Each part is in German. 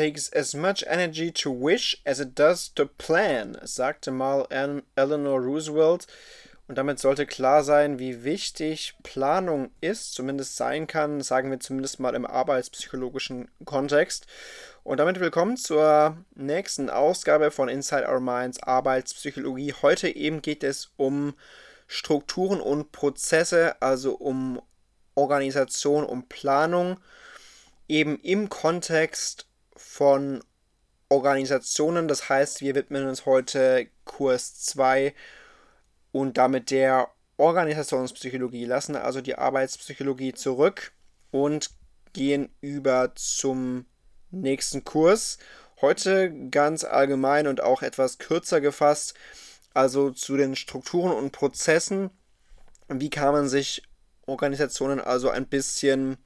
takes as much energy to wish as it does to plan, sagte mal Eleanor Roosevelt. Und damit sollte klar sein, wie wichtig Planung ist, zumindest sein kann, sagen wir zumindest mal im arbeitspsychologischen Kontext. Und damit willkommen zur nächsten Ausgabe von Inside Our Minds Arbeitspsychologie. Heute eben geht es um Strukturen und Prozesse, also um Organisation, um Planung, eben im Kontext von Organisationen. Das heißt, wir widmen uns heute Kurs 2 und damit der Organisationspsychologie, lassen also die Arbeitspsychologie zurück und gehen über zum nächsten Kurs. Heute ganz allgemein und auch etwas kürzer gefasst, also zu den Strukturen und Prozessen. Wie kann man sich Organisationen also ein bisschen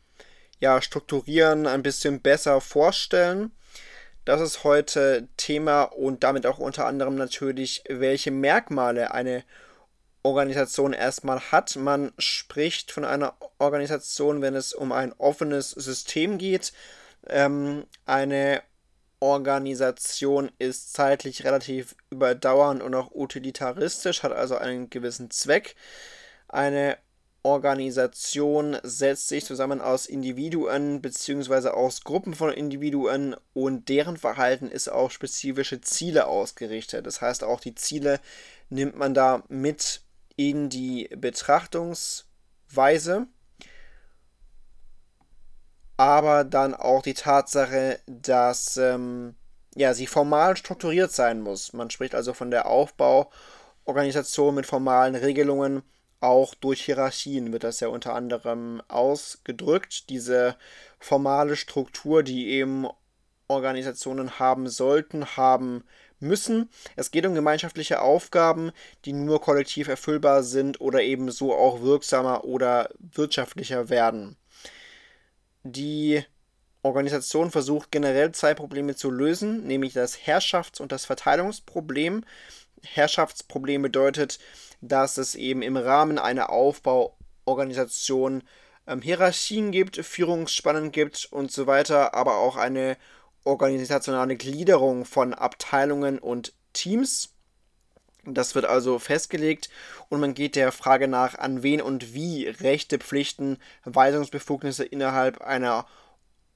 ja, strukturieren, ein bisschen besser vorstellen? Das ist heute Thema und damit auch unter anderem natürlich, welche Merkmale eine Organisation erstmal hat. Man spricht von einer Organisation, wenn es um ein offenes System geht. Ähm, eine Organisation ist zeitlich relativ überdauernd und auch utilitaristisch, hat also einen gewissen Zweck. Eine Organisation setzt sich zusammen aus Individuen bzw. aus Gruppen von Individuen und deren Verhalten ist auf spezifische Ziele ausgerichtet. Das heißt, auch die Ziele nimmt man da mit in die Betrachtungsweise, aber dann auch die Tatsache, dass ähm, ja, sie formal strukturiert sein muss. Man spricht also von der Aufbauorganisation mit formalen Regelungen auch durch Hierarchien wird das ja unter anderem ausgedrückt. Diese formale Struktur, die eben Organisationen haben sollten, haben müssen. Es geht um gemeinschaftliche Aufgaben, die nur kollektiv erfüllbar sind oder eben so auch wirksamer oder wirtschaftlicher werden. Die Organisation versucht generell zwei Probleme zu lösen, nämlich das Herrschafts- und das Verteilungsproblem. Herrschaftsproblem bedeutet, dass es eben im Rahmen einer Aufbauorganisation ähm, Hierarchien gibt, Führungsspannen gibt und so weiter, aber auch eine organisationale Gliederung von Abteilungen und Teams. Das wird also festgelegt und man geht der Frage nach, an wen und wie Rechte, Pflichten, Weisungsbefugnisse innerhalb einer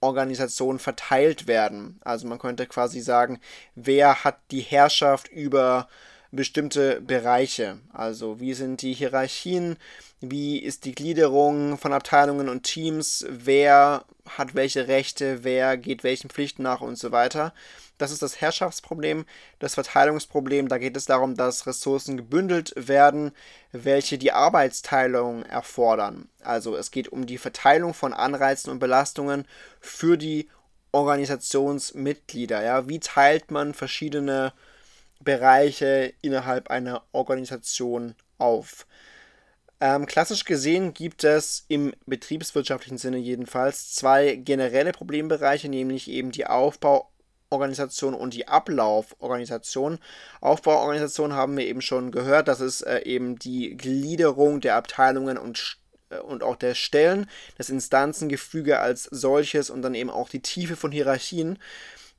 Organisation verteilt werden. Also man könnte quasi sagen, wer hat die Herrschaft über bestimmte Bereiche. Also wie sind die Hierarchien, wie ist die Gliederung von Abteilungen und Teams, wer hat welche Rechte, wer geht welchen Pflichten nach und so weiter. Das ist das Herrschaftsproblem, das Verteilungsproblem. Da geht es darum, dass Ressourcen gebündelt werden, welche die Arbeitsteilung erfordern. Also es geht um die Verteilung von Anreizen und Belastungen für die Organisationsmitglieder. Ja, wie teilt man verschiedene Bereiche innerhalb einer Organisation auf. Ähm, klassisch gesehen gibt es im betriebswirtschaftlichen Sinne jedenfalls zwei generelle Problembereiche, nämlich eben die Aufbauorganisation und die Ablauforganisation. Aufbauorganisation haben wir eben schon gehört, das ist äh, eben die Gliederung der Abteilungen und äh, und auch der Stellen, das Instanzengefüge als solches und dann eben auch die Tiefe von Hierarchien.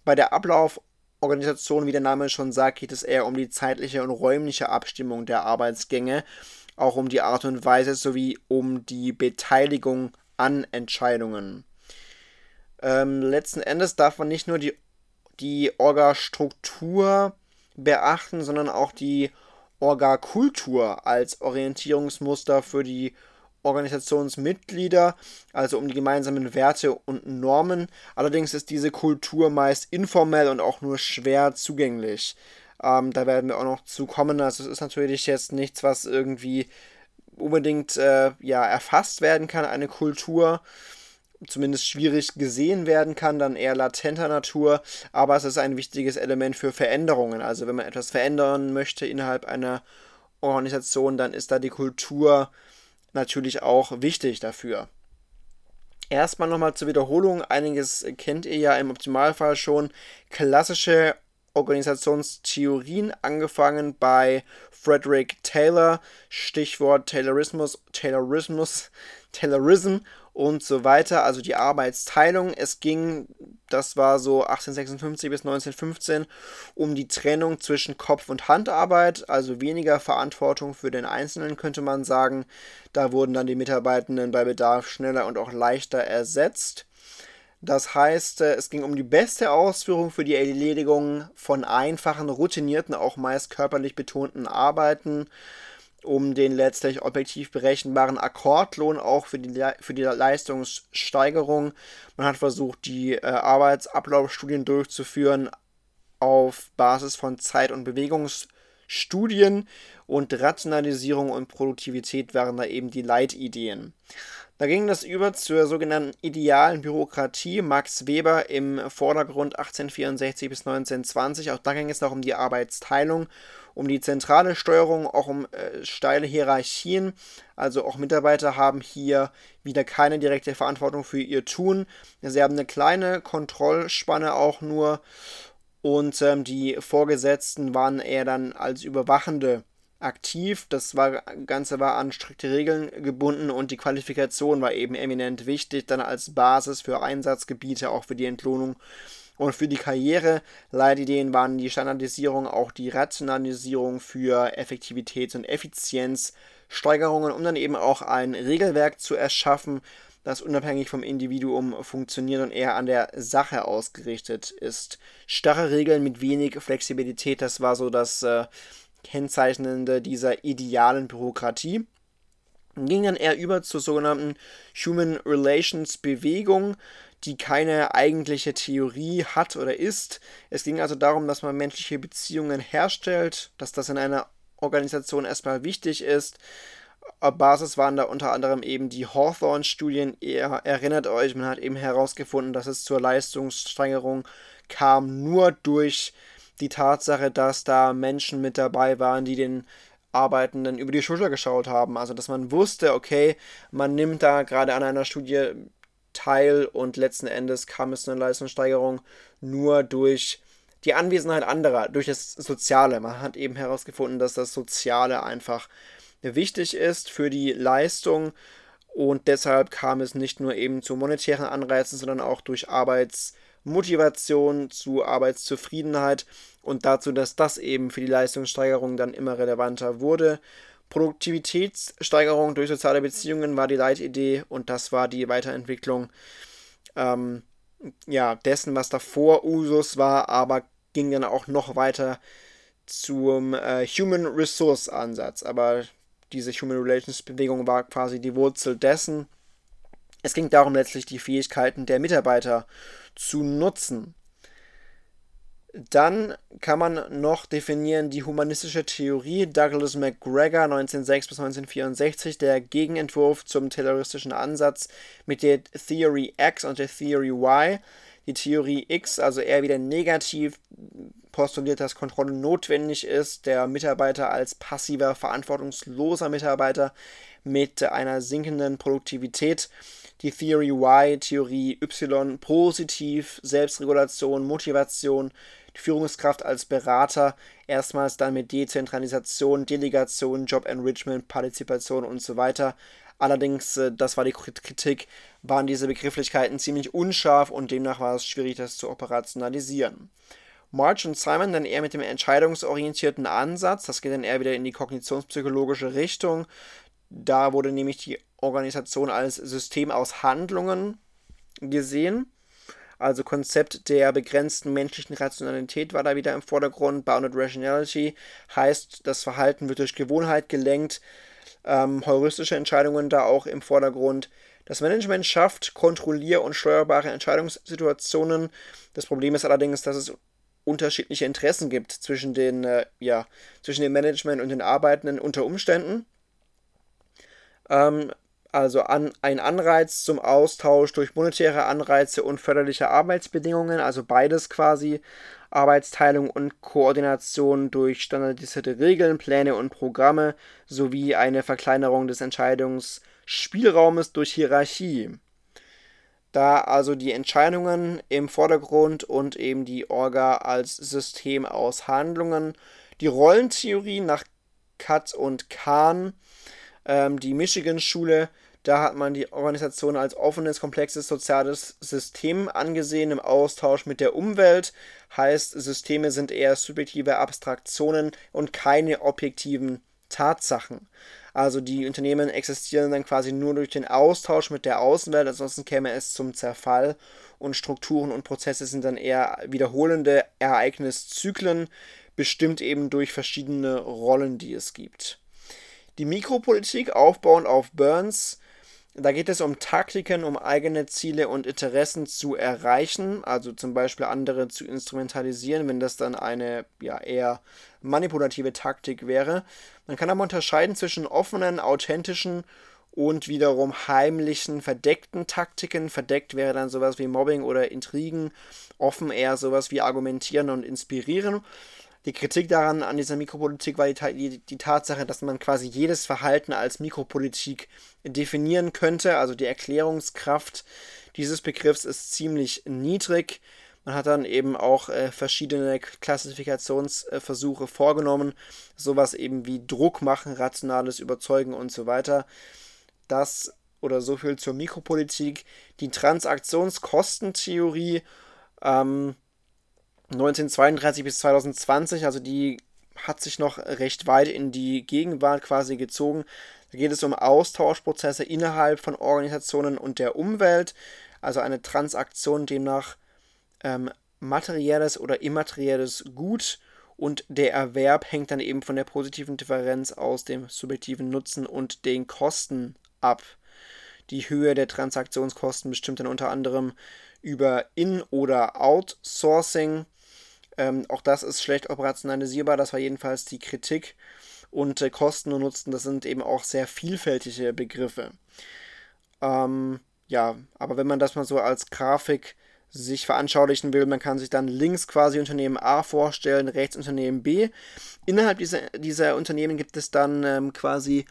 Bei der Ablauf Organisation, wie der Name schon sagt, geht es eher um die zeitliche und räumliche Abstimmung der Arbeitsgänge, auch um die Art und Weise sowie um die Beteiligung an Entscheidungen. Ähm, letzten Endes darf man nicht nur die, die Orga-Struktur beachten, sondern auch die Orga-Kultur als Orientierungsmuster für die Organisationsmitglieder, also um die gemeinsamen Werte und Normen. Allerdings ist diese Kultur meist informell und auch nur schwer zugänglich. Ähm, da werden wir auch noch zu kommen. Also es ist natürlich jetzt nichts, was irgendwie unbedingt äh, ja, erfasst werden kann, eine Kultur zumindest schwierig gesehen werden kann, dann eher latenter Natur, aber es ist ein wichtiges Element für Veränderungen. Also wenn man etwas verändern möchte innerhalb einer Organisation, dann ist da die Kultur natürlich auch wichtig dafür. Erstmal nochmal zur Wiederholung. Einiges kennt ihr ja im Optimalfall schon. Klassische Organisationstheorien, angefangen bei Frederick Taylor, Stichwort Taylorismus, Taylorismus, Taylorism und so weiter, also die Arbeitsteilung. Es ging, das war so 1856 bis 1915, um die Trennung zwischen Kopf- und Handarbeit, also weniger Verantwortung für den Einzelnen, könnte man sagen. Da wurden dann die Mitarbeitenden bei Bedarf schneller und auch leichter ersetzt. Das heißt, äh, es ging um die beste Ausführung für die Erledigung von einfachen, routinierten, auch meist körperlich betonten Arbeiten um den letztlich objektiv berechenbaren Akkordlohn auch für die, für die Leistungssteigerung. Man hat versucht, die äh, Arbeitsablaufstudien durchzuführen auf Basis von Zeit- und Bewegungsstudien und Rationalisierung und Produktivität waren da eben die Leitideen. Da ging das über zur sogenannten idealen Bürokratie. Max Weber im Vordergrund 1864 bis 1920. Auch da ging es noch um die Arbeitsteilung um die zentrale Steuerung, auch um äh, steile Hierarchien. Also auch Mitarbeiter haben hier wieder keine direkte Verantwortung für ihr Tun. Sie haben eine kleine Kontrollspanne auch nur und ähm, die Vorgesetzten waren eher dann als Überwachende aktiv. Das war, Ganze war an strikte Regeln gebunden und die Qualifikation war eben eminent wichtig, dann als Basis für Einsatzgebiete, auch für die Entlohnung und für die Karriere Leitideen waren die Standardisierung, auch die Rationalisierung für Effektivitäts- und Effizienzsteigerungen, um dann eben auch ein Regelwerk zu erschaffen, das unabhängig vom Individuum funktioniert und eher an der Sache ausgerichtet ist. Starre Regeln mit wenig Flexibilität, das war so das äh, Kennzeichnende dieser idealen Bürokratie. Ging dann eher über zur sogenannten Human Relations Bewegung, die keine eigentliche Theorie hat oder ist. Es ging also darum, dass man menschliche Beziehungen herstellt, dass das in einer Organisation erstmal wichtig ist. Basis waren da unter anderem eben die Hawthorne-Studien. Ihr erinnert euch, man hat eben herausgefunden, dass es zur Leistungssteigerung kam, nur durch die Tatsache, dass da Menschen mit dabei waren, die den Arbeitenden über die Schulter geschaut haben. Also, dass man wusste, okay, man nimmt da gerade an einer Studie teil und letzten Endes kam es zu einer Leistungssteigerung nur durch die Anwesenheit anderer, durch das Soziale. Man hat eben herausgefunden, dass das Soziale einfach wichtig ist für die Leistung und deshalb kam es nicht nur eben zu monetären Anreizen, sondern auch durch Arbeitsmotivation, zu Arbeitszufriedenheit und dazu, dass das eben für die Leistungssteigerung dann immer relevanter wurde. Produktivitätssteigerung durch soziale Beziehungen war die Leitidee und das war die Weiterentwicklung ähm, ja, dessen, was davor Usus war, aber ging dann auch noch weiter zum äh, Human Resource Ansatz. Aber diese Human Relations Bewegung war quasi die Wurzel dessen. Es ging darum, letztlich die Fähigkeiten der Mitarbeiter zu nutzen. Dann kann man noch definieren die humanistische Theorie Douglas MacGregor 1906 bis 1964, der Gegenentwurf zum terroristischen Ansatz mit der Theory X und der Theory Y. Die Theorie X, also eher wieder negativ, postuliert, dass Kontrolle notwendig ist, der Mitarbeiter als passiver, verantwortungsloser Mitarbeiter mit einer sinkenden Produktivität. Die Theory Y, Theorie Y, positiv, Selbstregulation, Motivation, die Führungskraft als Berater, erstmals dann mit Dezentralisation, Delegation, Job Enrichment, Partizipation und so weiter. Allerdings, äh, das war die Kritik, waren diese Begrifflichkeiten ziemlich unscharf und demnach war es schwierig, das zu operationalisieren. March und Simon dann eher mit dem entscheidungsorientierten Ansatz, das geht dann eher wieder in die kognitionspsychologische Richtung. Da wurde nämlich die Organisation als System aus Handlungen gesehen. Also Konzept der begrenzten menschlichen Rationalität war da wieder im Vordergrund. Bounded Rationality heißt, das Verhalten wird durch Gewohnheit gelenkt. Ähm, heuristische Entscheidungen da auch im Vordergrund. Das Management schafft kontrollier- und steuerbare Entscheidungssituationen. Das Problem ist allerdings, dass es unterschiedliche Interessen gibt zwischen den, äh, ja, zwischen dem Management und den Arbeitenden unter Umständen. Ähm, also an, ein Anreiz zum Austausch durch monetäre Anreize und förderliche Arbeitsbedingungen, also beides quasi, Arbeitsteilung und Koordination durch standardisierte Regeln, Pläne und Programme sowie eine Verkleinerung des Entscheidungsspielraumes durch Hierarchie. Da also die Entscheidungen im Vordergrund und eben die Orga als System aus Handlungen, die Rollentheorie nach Katz und Kahn ähm, die Michigan-Schule, Da hat man die Organisation als offenes, komplexes soziales System angesehen im Austausch mit der Umwelt. Heißt, Systeme sind eher subjektive Abstraktionen und keine objektiven Tatsachen. Also die Unternehmen existieren dann quasi nur durch den Austausch mit der Außenwelt, ansonsten käme es zum Zerfall und Strukturen und Prozesse sind dann eher wiederholende Ereigniszyklen, bestimmt eben durch verschiedene Rollen, die es gibt. Die Mikropolitik aufbauend auf Burns da geht es um Taktiken, um eigene Ziele und Interessen zu erreichen, also zum Beispiel andere zu instrumentalisieren, wenn das dann eine ja, eher manipulative Taktik wäre. Man kann aber unterscheiden zwischen offenen, authentischen und wiederum heimlichen, verdeckten Taktiken. Verdeckt wäre dann sowas wie Mobbing oder Intrigen, offen eher sowas wie Argumentieren und Inspirieren. Die Kritik daran an dieser Mikropolitik war die, die, die, Tatsache, dass man quasi jedes Verhalten als Mikropolitik definieren könnte. Also die Erklärungskraft dieses Begriffs ist ziemlich niedrig. Man hat dann eben auch äh, verschiedene Klassifikationsversuche äh, vorgenommen, sowas eben wie Druck machen, rationales Überzeugen und so weiter. Das oder so viel zur Mikropolitik. Die Transaktionskostentheorie ähm, 1932 bis 2020, also die hat sich noch recht weit in die Gegenwart quasi gezogen. Da geht es um Austauschprozesse innerhalb von Organisationen und der Umwelt, also eine Transaktion demnach ähm, materielles oder immaterielles Gut und der Erwerb hängt dann eben von der positiven Differenz aus dem subjektiven Nutzen und den Kosten ab. Die Höhe der Transaktionskosten bestimmt dann unter anderem über In- oder Outsourcing ähm, auch das ist schlecht operationalisierbar, das war jedenfalls die Kritik. Und äh, Kosten und Nutzen, das sind eben auch sehr vielfältige Begriffe. Ähm, ja, aber wenn man das mal so als Grafik sich veranschaulichen will, man kann sich dann links quasi Unternehmen A vorstellen, rechts Unternehmen B. Innerhalb dieser, dieser Unternehmen gibt es dann ähm, quasi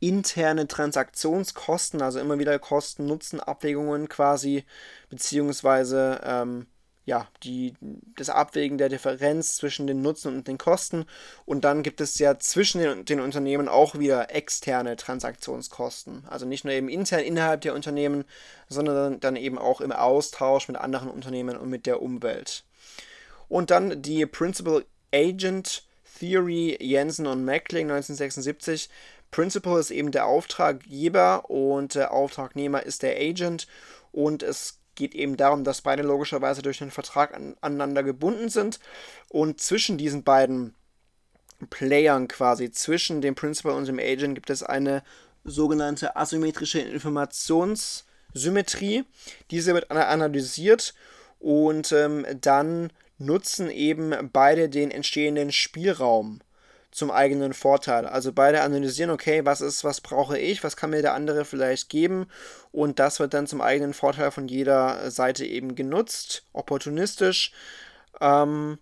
interne Transaktionskosten, also immer wieder Kosten-Nutzen-Abwägungen quasi, beziehungsweise ähm, ja, die, das Abwägen der Differenz zwischen den Nutzen und den Kosten. Und dann gibt es ja zwischen den, den, Unternehmen auch wieder externe Transaktionskosten. Also nicht nur eben intern innerhalb der Unternehmen, sondern dann eben auch im Austausch mit anderen Unternehmen und mit der Umwelt. Und dann die Principal Agent Theory Jensen und Meckling 1976. Principal ist eben der Auftraggeber und der Auftragnehmer ist der Agent. Und es geht eben darum, dass beide logischerweise durch einen Vertrag an, aneinander gebunden sind und zwischen diesen beiden Playern quasi, zwischen dem Principal und dem Agent gibt es eine sogenannte asymmetrische Informationssymmetrie. Diese wird analysiert und ähm, dann nutzen eben beide den entstehenden Spielraum zum eigenen Vorteil. Also beide analysieren, okay, was ist, was brauche ich, was kann mir der andere vielleicht geben und das wird dann zum eigenen Vorteil von jeder Seite eben genutzt, opportunistisch. Ähm,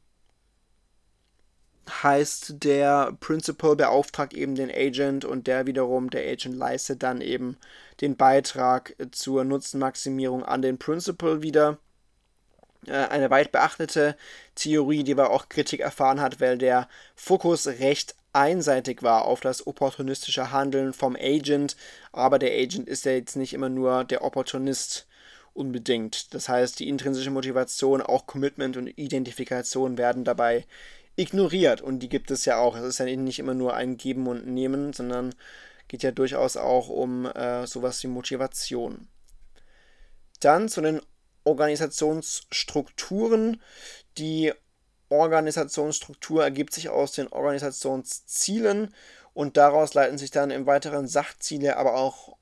heißt, der Principal beauftragt eben den Agent und der wiederum, der Agent leistet dann eben den Beitrag zur Nutzenmaximierung an den Principal wieder. Äh, eine weit beachtete Theorie, die aber auch Kritik erfahren hat, weil der Fokus recht einseitig war auf das opportunistische Handeln vom Agent, aber der Agent ist ja jetzt nicht immer nur der Opportunist unbedingt. Das heißt, die intrinsische Motivation, auch Commitment und Identifikation werden dabei ignoriert und die gibt es ja auch. Es ist ja nicht immer nur ein Geben und Nehmen, sondern geht ja durchaus auch um äh, sowas wie Motivation. Dann zu den Organisationsstrukturen. Die Organisationsstruktur ergibt sich aus den Organisationszielen und daraus leiten sich dann im weiteren Sachziele, aber auch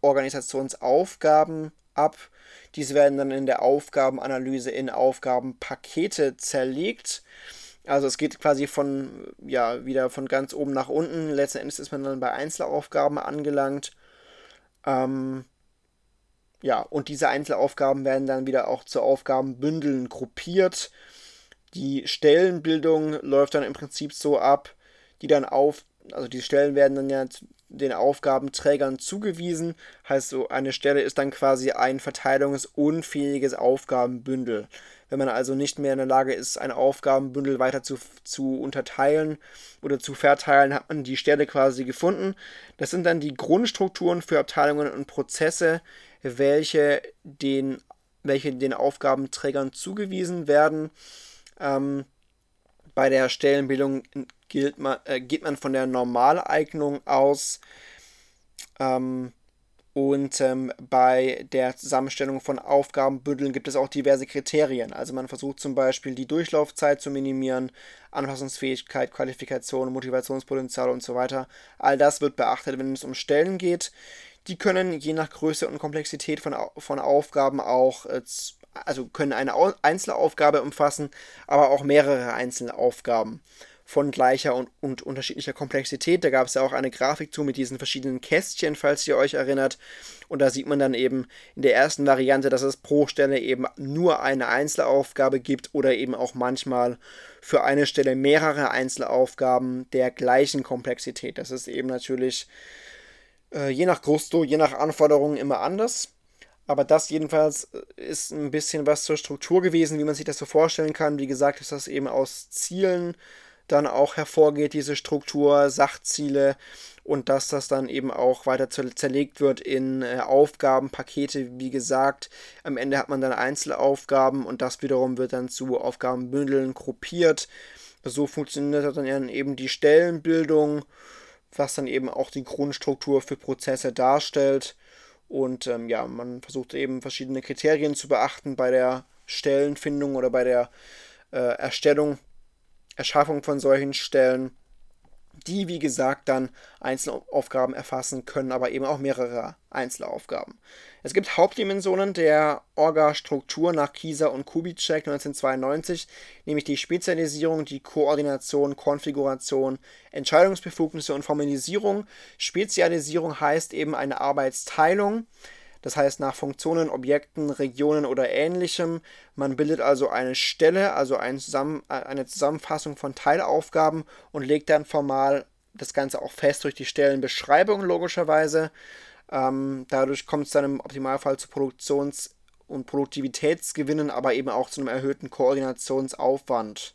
Organisationsaufgaben ab. Diese werden dann in der Aufgabenanalyse in Aufgabenpakete zerlegt. Also es geht quasi von, ja, wieder von ganz oben nach unten. Letzten Endes ist man dann bei Einzelaufgaben angelangt. Ähm, ja, und diese Einzelaufgaben werden dann wieder auch zu Aufgabenbündeln gruppiert. Die Stellenbildung läuft dann im Prinzip so ab, die dann auf, also die Stellen werden dann ja den Aufgabenträgern zugewiesen. Heißt so, eine Stelle ist dann quasi ein verteilungsunfähiges Aufgabenbündel. Wenn man also nicht mehr in der Lage ist, ein Aufgabenbündel weiter zu, zu unterteilen oder zu verteilen, hat man die Stelle quasi gefunden. Das sind dann die Grundstrukturen für Abteilungen und Prozesse, welche den, welche den Aufgabenträgern zugewiesen werden. Ähm, bei der Stellenbildung gilt man, äh, geht man von der Normaleignung aus. Ähm, und ähm, bei der Zusammenstellung von Aufgabenbündeln gibt es auch diverse Kriterien. Also man versucht zum Beispiel die Durchlaufzeit zu minimieren, Anpassungsfähigkeit, Qualifikation, Motivationspotenzial und so weiter. All das wird beachtet, wenn es um Stellen geht. Die können je nach Größe und Komplexität von, von Aufgaben auch, äh, also können eine Einzelaufgabe umfassen, aber auch mehrere einzelne Aufgaben von gleicher und, und unterschiedlicher Komplexität. Da gab es ja auch eine Grafik zu mit diesen verschiedenen Kästchen, falls ihr euch erinnert. Und da sieht man dann eben in der ersten Variante, dass es pro Stelle eben nur eine Einzelaufgabe gibt oder eben auch manchmal für eine Stelle mehrere Einzelaufgaben der gleichen Komplexität. Das ist eben natürlich äh, je nach Gusto, je nach Anforderungen immer anders. Aber das jedenfalls ist ein bisschen was zur Struktur gewesen, wie man sich das so vorstellen kann. Wie gesagt, ist das eben aus Zielen dann auch hervorgeht, diese Struktur, Sachziele und dass das dann eben auch weiter zerlegt wird in äh, Aufgabenpakete. Wie gesagt, am Ende hat man dann Einzelaufgaben und das wiederum wird dann zu Aufgabenbündeln gruppiert. So funktioniert dann eben die Stellenbildung, was dann eben auch die Grundstruktur für Prozesse darstellt. Und ähm, ja, man versucht eben verschiedene Kriterien zu beachten bei der Stellenfindung oder bei der äh, Erstellung Erschaffung von solchen Stellen, die wie gesagt dann Einzelaufgaben erfassen können, aber eben auch mehrere Einzelaufgaben. Es gibt Hauptdimensionen der Orga-Struktur nach Kieser und Kubitschek 1992, nämlich die Spezialisierung, die Koordination, Konfiguration, Entscheidungsbefugnisse und Formalisierung. Spezialisierung heißt eben eine Arbeitsteilung das heißt nach Funktionen, Objekten, Regionen oder ähnlichem. Man bildet also eine Stelle, also ein Zusammen äh, eine Zusammenfassung von Teilaufgaben und legt dann formal das Ganze auch fest durch die Stellenbeschreibung logischerweise. Ähm, dadurch kommt es dann im Optimalfall zu Produktions- und Produktivitätsgewinnen, aber eben auch zu einem erhöhten Koordinationsaufwand.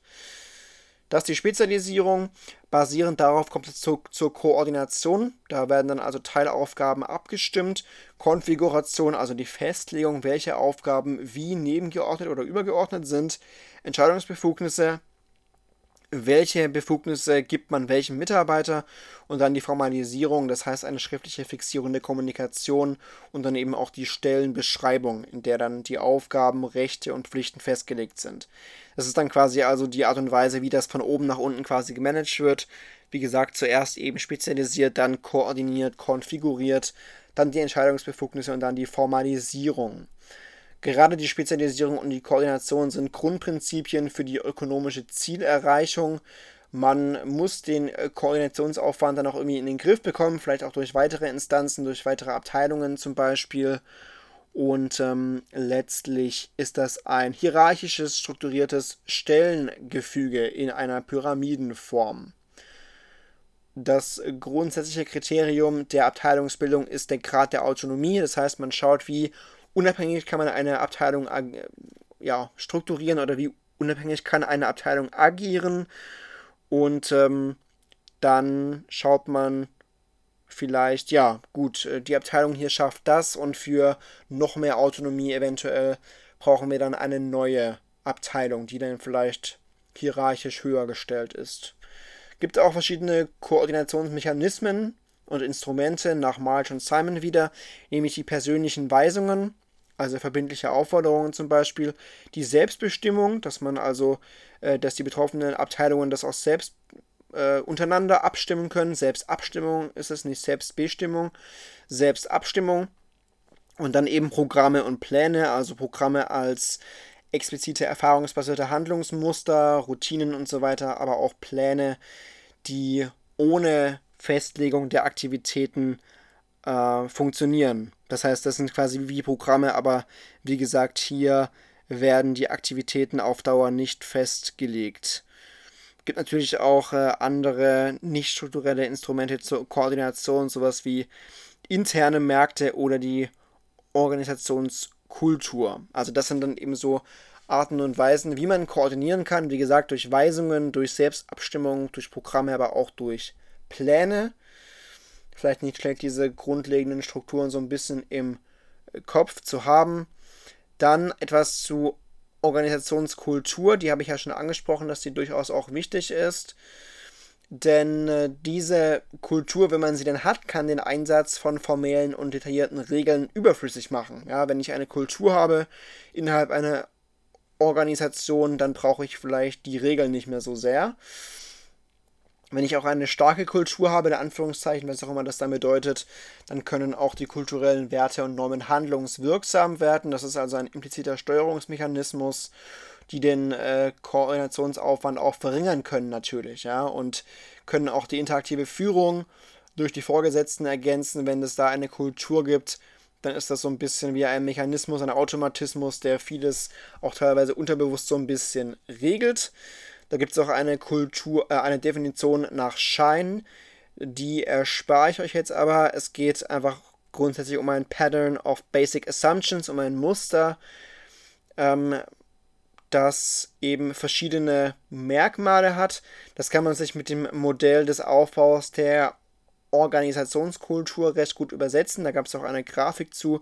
Das ist die Spezialisierung. Basierend darauf kommt es zu, zur Koordination. Da werden dann also Teilaufgaben abgestimmt. Konfiguration, also die Festlegung, welche Aufgaben wie nebengeordnet oder übergeordnet sind. Entscheidungsbefugnisse, welche Befugnisse gibt man welchem Mitarbeiter und dann die Formalisierung, das heißt eine schriftliche Fixierung der Kommunikation und dann eben auch die Stellenbeschreibung, in der dann die Aufgaben, Rechte und Pflichten festgelegt sind. Das ist dann quasi also die Art und Weise, wie das von oben nach unten quasi gemanagt wird. Wie gesagt, zuerst eben spezialisiert, dann koordiniert, konfiguriert, dann die Entscheidungsbefugnisse und dann die Formalisierung. Gerade die Spezialisierung und die Koordination sind Grundprinzipien für die ökonomische Zielerreichung. Man muss den äh, Koordinationsaufwand dann auch irgendwie in den Griff bekommen, vielleicht auch durch weitere Instanzen, durch weitere Abteilungen zum Beispiel. Und ähm, letztlich ist das ein hierarchisches, strukturiertes Stellengefüge in einer Pyramidenform. Das grundsätzliche Kriterium der Abteilungsbildung ist der Grad der Autonomie. Das heißt, man schaut, wie unabhängig kann man eine Abteilung ja, strukturieren oder wie unabhängig kann eine Abteilung agieren. Und ähm, dann schaut man vielleicht, ja, gut, äh, die Abteilung hier schafft das und für noch mehr Autonomie eventuell brauchen wir dann eine neue Abteilung, die dann vielleicht hierarchisch höher gestellt ist. Gibt auch verschiedene Koordinationsmechanismen und Instrumente nach March und Simon wieder, nämlich die persönlichen Weisungen, also verbindliche Aufforderungen zum Beispiel, die Selbstbestimmung, dass man also, äh, dass die betroffenen Abteilungen das auch selbst äh, untereinander abstimmen können. Selbstabstimmung ist es nicht Selbstbestimmung, Selbstabstimmung und dann eben Programme und Pläne, also Programme als explizite erfahrungsbasierte Handlungsmuster, Routinen und so weiter, aber auch Pläne, die ohne Festlegung der Aktivitäten äh, funktionieren. Das heißt, das sind quasi wie Programme, aber wie gesagt, hier werden die Aktivitäten auf Dauer nicht festgelegt. Gibt natürlich auch äh, andere nicht strukturelle Instrumente zur Koordination, sowas wie interne Märkte oder die Organisationskultur. Also das sind dann eben so Arten und Weisen, wie man koordinieren kann. Wie gesagt, durch Weisungen, durch Selbstabstimmung, durch Programme, aber auch durch Pläne. Vielleicht nicht schlecht, diese grundlegenden Strukturen so ein bisschen im Kopf zu haben. Dann etwas zu Organisationskultur, die habe ich ja schon angesprochen, dass die durchaus auch wichtig ist. Denn äh, diese Kultur, wenn man sie denn hat, kann den Einsatz von formellen und detaillierten Regeln überflüssig machen. Ja, wenn ich eine Kultur habe innerhalb einer Organisation, dann brauche ich vielleicht die Regeln nicht mehr so sehr. Wenn ich auch eine starke Kultur habe, in Anführungszeichen, was auch immer das dann bedeutet, dann können auch die kulturellen Werte und Normen handlungswirksam werden. Das ist also ein impliziter Steuerungsmechanismus, die den äh, Koordinationsaufwand auch verringern können natürlich, ja, und können auch die interaktive Führung durch die Vorgesetzten ergänzen, wenn es da eine Kultur gibt, dann ist das so ein bisschen wie ein Mechanismus, ein Automatismus, der vieles auch teilweise unterbewusst so ein bisschen regelt. Da gibt es auch eine Kultur, äh, eine Definition nach Schein, die erspare ich euch jetzt aber. Es geht einfach grundsätzlich um ein Pattern of Basic Assumptions, um ein Muster, ähm, das eben verschiedene Merkmale hat. Das kann man sich mit dem Modell des Aufbaus der Organisationskultur recht gut übersetzen. Da gab es auch eine Grafik zu.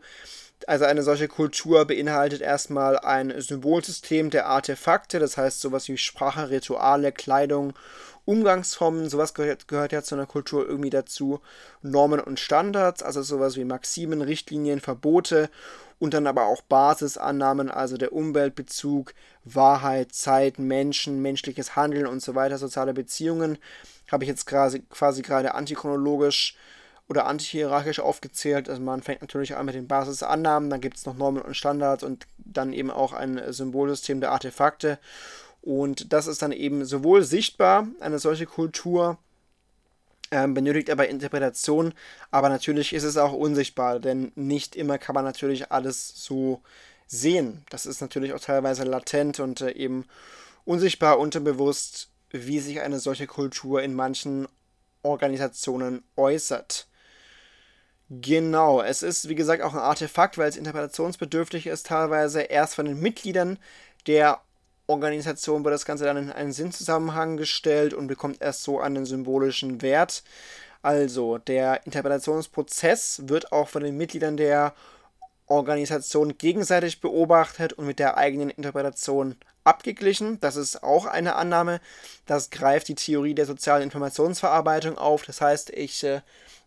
Also eine solche Kultur beinhaltet erstmal ein Symbolsystem der Artefakte, das heißt sowas wie Sprache, Rituale, Kleidung, Umgangsformen, sowas gehört, gehört ja zu einer Kultur irgendwie dazu. Normen und Standards, also sowas wie Maximen, Richtlinien, Verbote und dann aber auch Basisannahmen, also der Umweltbezug, Wahrheit, Zeit, Menschen, menschliches Handeln und so weiter, soziale Beziehungen. Habe ich jetzt quasi, quasi gerade antichronologisch oder antihierarchisch aufgezählt. Also man fängt natürlich an mit den Basisannahmen, dann gibt es noch Normen und Standards und dann eben auch ein Symbolsystem der Artefakte. Und das ist dann eben sowohl sichtbar, eine solche Kultur, ähm, benötigt aber Interpretation, aber natürlich ist es auch unsichtbar, denn nicht immer kann man natürlich alles so sehen. Das ist natürlich auch teilweise latent und äh, eben unsichtbar, unterbewusst, wie sich eine solche Kultur in manchen Organisationen äußert. Genau, es ist wie gesagt auch ein Artefakt, weil es interpretationsbedürftig ist, teilweise erst von den Mitgliedern der Organisation wird das Ganze dann in einen Sinnzusammenhang gestellt und bekommt erst so einen symbolischen Wert. Also, der Interpretationsprozess wird auch von den Mitgliedern der Organisation gegenseitig beobachtet und mit der eigenen Interpretation abgeglichen. Das ist auch eine Annahme. Das greift die Theorie der sozialen Informationsverarbeitung auf. Das heißt, ich äh,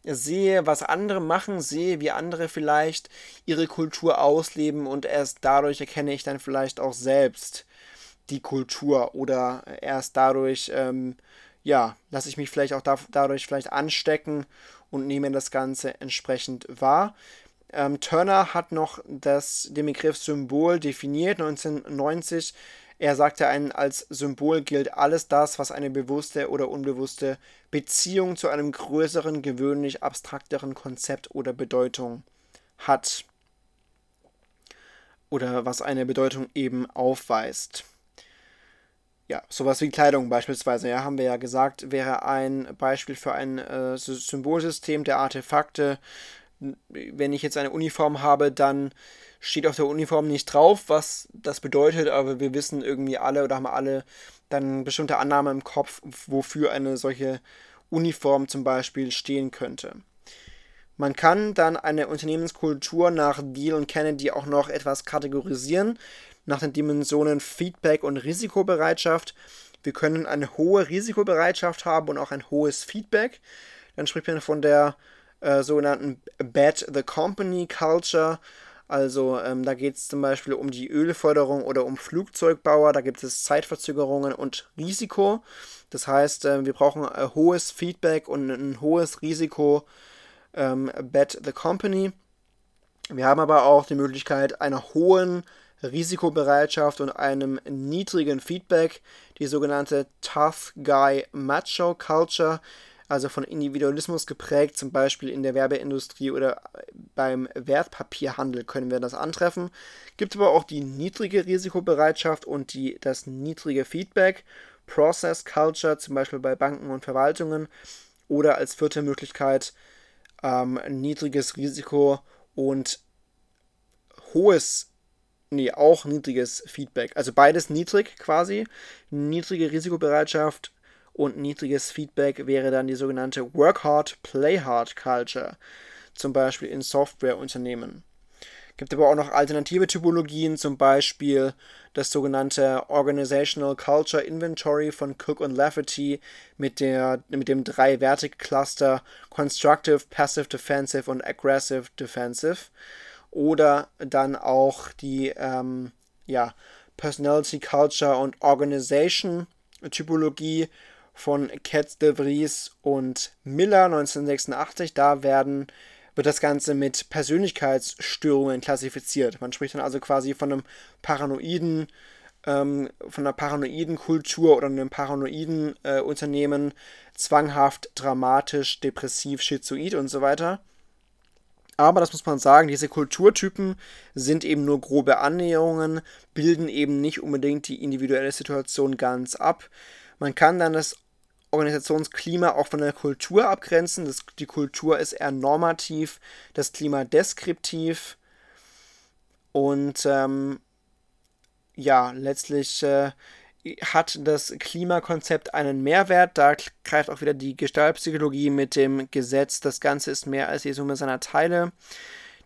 sehe, was andere machen, sehe, wie andere vielleicht ihre Kultur ausleben und erst dadurch erkenne ich dann vielleicht auch selbst die Kultur oder erst dadurch, ähm, ja, lasse ich mich vielleicht auch da, dadurch vielleicht anstecken und nehme das Ganze entsprechend wahr. Ähm, Turner hat noch das, den Begriff Symbol definiert 1990. Er sagte, ein, als Symbol gilt alles das, was eine bewusste oder unbewusste Beziehung zu einem größeren, gewöhnlich abstrakteren Konzept oder Bedeutung hat. Oder was eine Bedeutung eben aufweist ja, sowas wie Kleidung beispielsweise, ja, haben wir ja gesagt, wäre ein Beispiel für ein äh, Symbolsystem der Artefakte. Wenn ich jetzt eine Uniform habe, dann steht auf der Uniform nicht drauf, was das bedeutet, aber wir wissen irgendwie alle oder haben alle dann bestimmte Annahmen im Kopf, wofür eine solche Uniform zum Beispiel stehen könnte. Man kann dann eine Unternehmenskultur nach Deal und Kennedy auch noch etwas kategorisieren nach den Dimensionen Feedback und Risikobereitschaft. Wir können eine hohe Risikobereitschaft haben und auch ein hohes Feedback. Dann spricht man von der äh, sogenannten Bet the Company Culture. Also ähm, da geht es zum Beispiel um die Ölförderung oder um Flugzeugbauer. Da gibt es Zeitverzögerungen und Risiko. Das heißt, äh, wir brauchen ein hohes Feedback und ein hohes Risiko. Ähm, Bet the Company. Wir haben aber auch die Möglichkeit einer hohen Risikobereitschaft und einem niedrigen Feedback, die sogenannte Tough Guy Macho Culture, also von Individualismus geprägt, zum Beispiel in der Werbeindustrie oder beim Wertpapierhandel können wir das antreffen. Gibt aber auch die niedrige Risikobereitschaft und die, das niedrige Feedback Process Culture, zum Beispiel bei Banken und Verwaltungen. Oder als vierte Möglichkeit ähm, niedriges Risiko und hohes, nee, auch niedriges Feedback. Also beides niedrig quasi. Niedrige Risikobereitschaft und niedriges Feedback wäre dann die sogenannte Work Hard, Play Hard Culture. Zum Beispiel in Softwareunternehmen. Gibt aber auch noch alternative Typologien, zum Beispiel das sogenannte Organizational Culture Inventory von Cook und Lafferty mit, der, mit dem drei-Wertig-Cluster Constructive, Passive Defensive und Aggressive Defensive. Oder dann auch die ähm, ja, Personality Culture und Organization Typologie von Katz de Vries und Miller 1986. Da werden wird das Ganze mit Persönlichkeitsstörungen klassifiziert. Man spricht dann also quasi von einem paranoiden, ähm, von einer paranoiden Kultur oder einem paranoiden äh, Unternehmen, zwanghaft, dramatisch, depressiv, schizoid und so weiter. Aber das muss man sagen, diese Kulturtypen sind eben nur grobe Annäherungen, bilden eben nicht unbedingt die individuelle Situation ganz ab. Man kann dann das Organisationsklima auch von der Kultur abgrenzen. Das, die Kultur ist eher normativ, das Klima deskriptiv. Und ähm, ja, letztlich äh, hat das Klimakonzept einen Mehrwert. Da greift auch wieder die Gestaltpsychologie mit dem Gesetz. Das Ganze ist mehr als die Summe seiner Teile.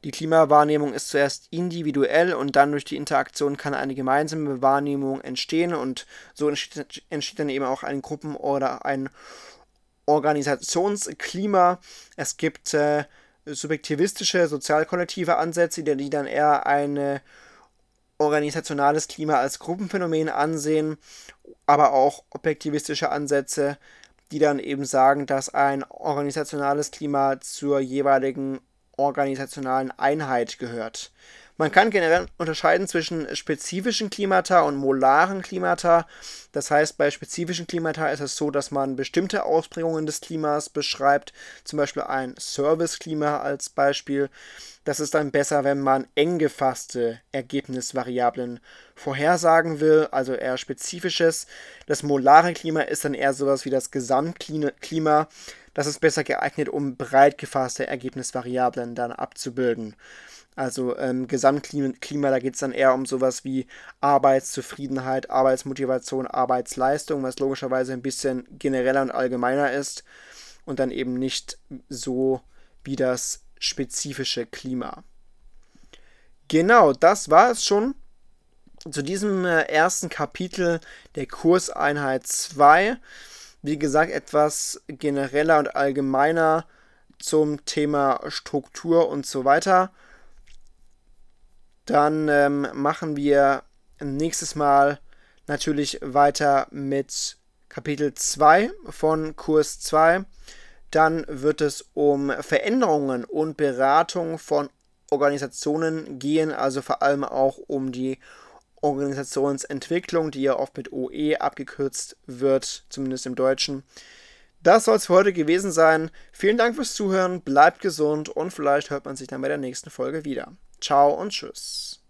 Die Klimawahrnehmung ist zuerst individuell und dann durch die Interaktion kann eine gemeinsame Wahrnehmung entstehen und so entsteht, entsteht dann eben auch ein Gruppen- oder ein Organisationsklima. Es gibt äh, subjektivistische, sozialkollektive Ansätze, die dann eher ein organisationales Klima als Gruppenphänomen ansehen, aber auch objektivistische Ansätze, die dann eben sagen, dass ein organisationales Klima zur jeweiligen organisationalen Einheit gehört. Man kann generell unterscheiden zwischen spezifischen Klimata und molaren Klimata. Das heißt, bei spezifischen Klimata ist es so, dass man bestimmte Ausprägungen des Klimas beschreibt, zum Beispiel ein Service-Klima als Beispiel. Das ist dann besser, wenn man eng gefasste Ergebnisvariablen vorhersagen will, also eher spezifisches. Das molare Klima ist dann eher sowas wie das Gesamtklima. Das ist besser geeignet, um breit gefasste Ergebnisvariablen dann abzubilden. Also ähm, Gesamtklima, da geht es dann eher um sowas wie Arbeitszufriedenheit, Arbeitsmotivation, Arbeitsleistung, was logischerweise ein bisschen genereller und allgemeiner ist und dann eben nicht so wie das spezifische Klima. Genau, das war es schon zu diesem äh, ersten Kapitel der Kurseinheit 2 wie gesagt, etwas genereller und allgemeiner zum Thema Struktur und so weiter. Dann ähm, machen wir nächstes Mal natürlich weiter mit Kapitel 2 von Kurs 2. Dann wird es um Veränderungen und Beratung von Organisationen gehen, also vor allem auch um die Organisationsentwicklung, die ja oft mit OE abgekürzt wird, zumindest im Deutschen. Das soll es für heute gewesen sein. Vielen Dank fürs Zuhören, bleibt gesund und vielleicht hört man sich dann bei der nächsten Folge wieder. Ciao und tschüss.